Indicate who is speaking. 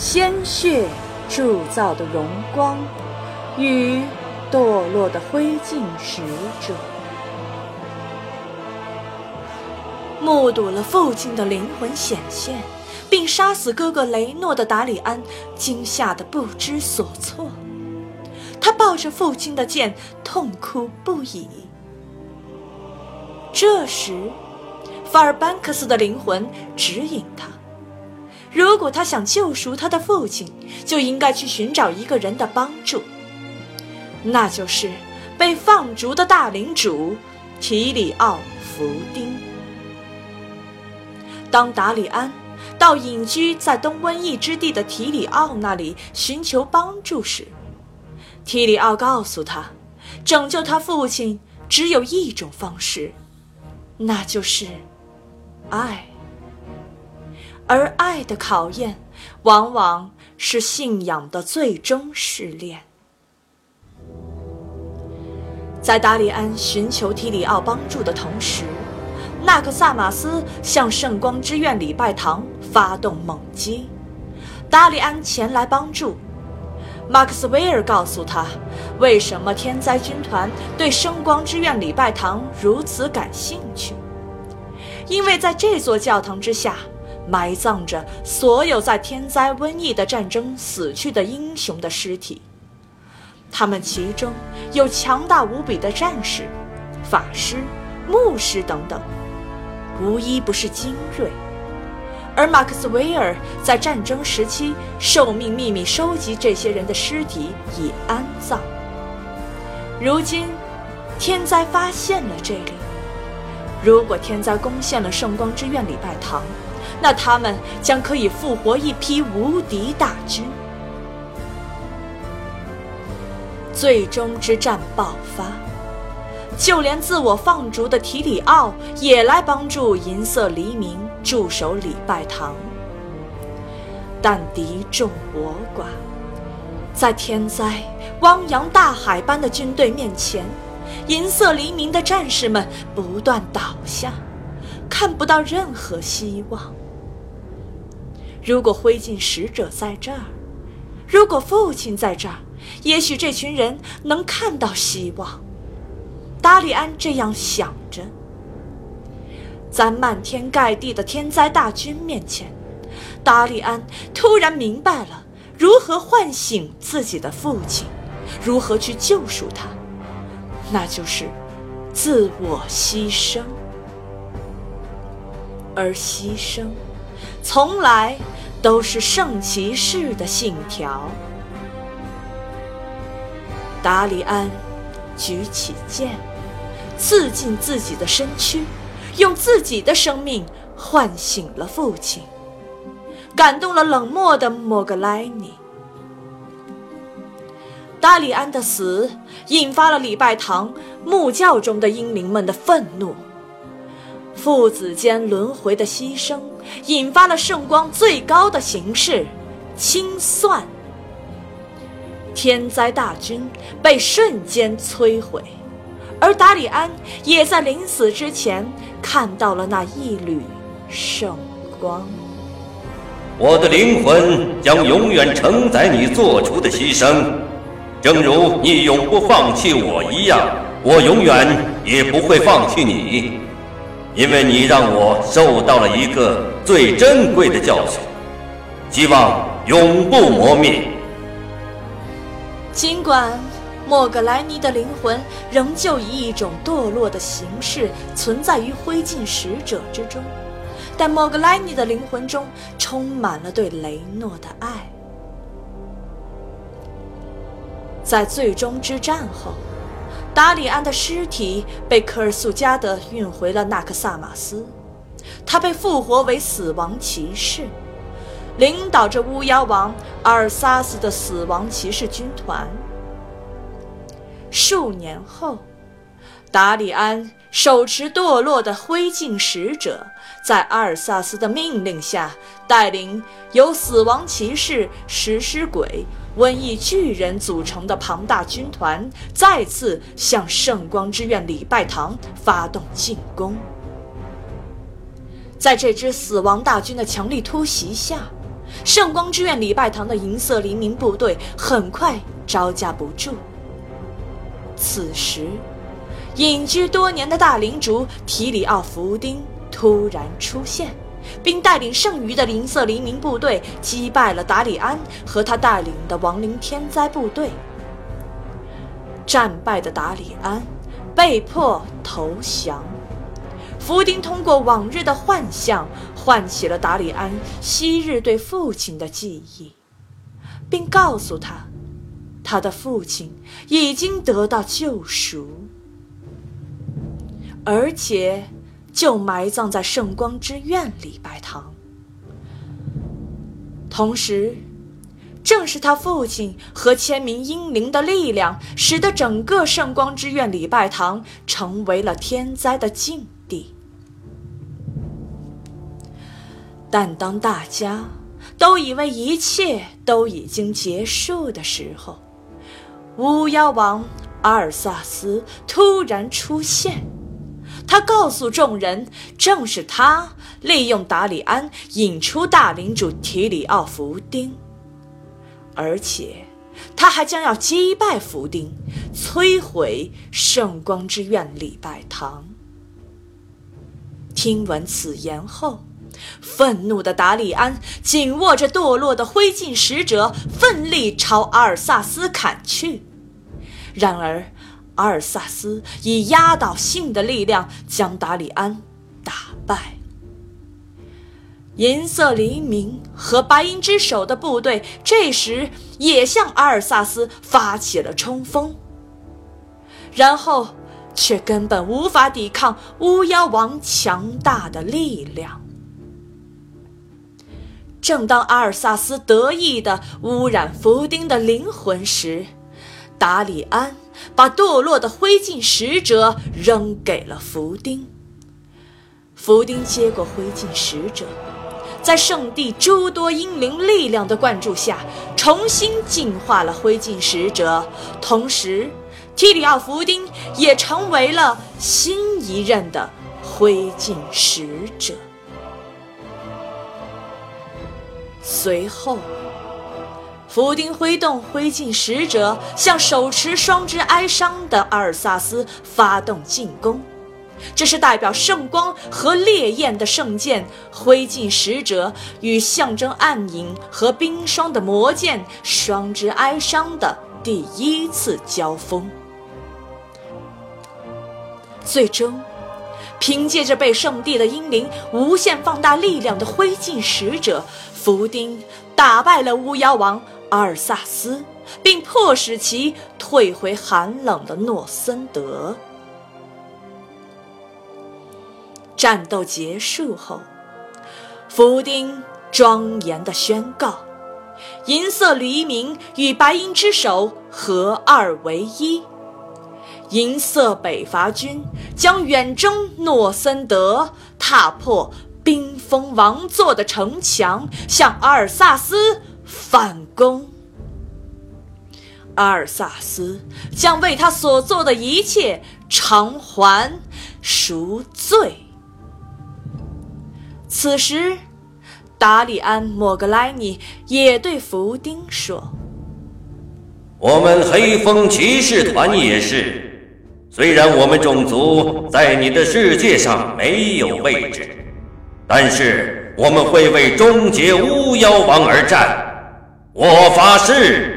Speaker 1: 鲜血铸造的荣光与堕落的灰烬使者，目睹了父亲的灵魂显现，并杀死哥哥雷诺的达里安惊吓得不知所措，他抱着父亲的剑痛哭不已。这时，法尔班克斯的灵魂指引他。如果他想救赎他的父亲，就应该去寻找一个人的帮助，那就是被放逐的大领主提里奥·弗丁。当达里安到隐居在东瘟疫之地的提里奥那里寻求帮助时，提里奥告诉他，拯救他父亲只有一种方式，那就是爱。而爱的考验，往往是信仰的最终试炼。在达里安寻求提里奥帮助的同时，纳克萨马斯向圣光之愿礼拜堂发动猛击。达里安前来帮助。马克斯威尔告诉他，为什么天灾军团对圣光之愿礼拜堂如此感兴趣，因为在这座教堂之下。埋葬着所有在天灾瘟疫的战争死去的英雄的尸体，他们其中有强大无比的战士、法师、牧师等等，无一不是精锐。而马克斯韦尔在战争时期受命秘密收集这些人的尸体以安葬。如今，天灾发现了这里，如果天灾攻陷了圣光之愿礼拜堂。那他们将可以复活一批无敌大军。最终之战爆发，就连自我放逐的提里奥也来帮助银色黎明驻守礼拜堂。但敌众我寡，在天灾、汪洋大海般的军队面前，银色黎明的战士们不断倒下，看不到任何希望。如果灰烬使者在这儿，如果父亲在这儿，也许这群人能看到希望。达里安这样想着。在漫天盖地的天灾大军面前，达里安突然明白了如何唤醒自己的父亲，如何去救赎他，那就是自我牺牲，而牺牲。从来都是圣骑士的信条。达里安举起剑，刺进自己的身躯，用自己的生命唤醒了父亲，感动了冷漠的莫格莱尼。达里安的死引发了礼拜堂木教中的英灵们的愤怒。父子间轮回的牺牲，引发了圣光最高的形式——清算。天灾大军被瞬间摧毁，而达里安也在临死之前看到了那一缕圣光。
Speaker 2: 我的灵魂将永远承载你做出的牺牲，正如你永不放弃我一样，我永远也不会放弃你。因为你让我受到了一个最珍贵的教训，希望永不磨灭。
Speaker 1: 尽管莫格莱尼的灵魂仍旧以一种堕落的形式存在于灰烬使者之中，但莫格莱尼的灵魂中充满了对雷诺的爱。在最终之战后。达里安的尸体被科尔苏加德运回了纳克萨马斯，他被复活为死亡骑士，领导着巫妖王阿尔萨斯的死亡骑士军团。数年后，达里安手持堕落的灰烬使者，在阿尔萨斯的命令下，带领由死亡骑士、食尸鬼。瘟疫巨人组成的庞大军团再次向圣光之愿礼拜堂发动进攻。在这支死亡大军的强力突袭下，圣光之院礼拜堂的银色黎明部队很快招架不住。此时，隐居多年的大领主提里奥·福丁突然出现，并带领剩余的银色黎明部队击败了达里安和他带领的亡灵天灾部队。战败的达里安被迫投降。福丁通过往日的幻象，唤起了达里安昔日对父亲的记忆，并告诉他，他的父亲已经得到救赎，而且就埋葬在圣光之院礼拜堂。同时，正是他父亲和千名英灵的力量，使得整个圣光之院礼拜堂成为了天灾的境地。但当大家都以为一切都已经结束的时候，巫妖王阿尔萨斯突然出现。他告诉众人，正是他利用达里安引出大领主提里奥·福丁，而且他还将要击败福丁，摧毁圣光之院礼拜堂。听闻此言后。愤怒的达里安紧握着堕落的灰烬使者，奋力朝阿尔萨斯砍去。然而，阿尔萨斯以压倒性的力量将达里安打败。银色黎明和白银之手的部队这时也向阿尔萨斯发起了冲锋，然后却根本无法抵抗巫妖王强大的力量。正当阿尔萨斯得意地污染福丁的灵魂时，达里安把堕落的灰烬使者扔给了福丁。福丁接过灰烬使者，在圣地诸多英灵力量的灌注下，重新净化了灰烬使者。同时，提里奥·福丁也成为了新一任的灰烬使者。随后，福丁挥动灰烬使者，向手持双之哀伤的阿尔萨斯发动进攻。这是代表圣光和烈焰的圣剑灰烬使者与象征暗影和冰霜的魔剑双之哀伤的第一次交锋。最终。凭借着被圣地的英灵无限放大力量的灰烬使者，福丁打败了巫妖王阿尔萨斯，并迫使其退回寒冷的诺森德。战斗结束后，福丁庄严地宣告：银色黎明与白银之手合二为一。银色北伐军将远征诺森德，踏破冰封王座的城墙，向阿尔萨斯反攻。阿尔萨斯将为他所做的一切偿还赎罪。此时，达里安·莫格莱尼也对福丁说：“
Speaker 2: 我们黑风骑士团也是。”虽然我们种族在你的世界上没有位置，但是我们会为终结巫妖王而战。我发誓。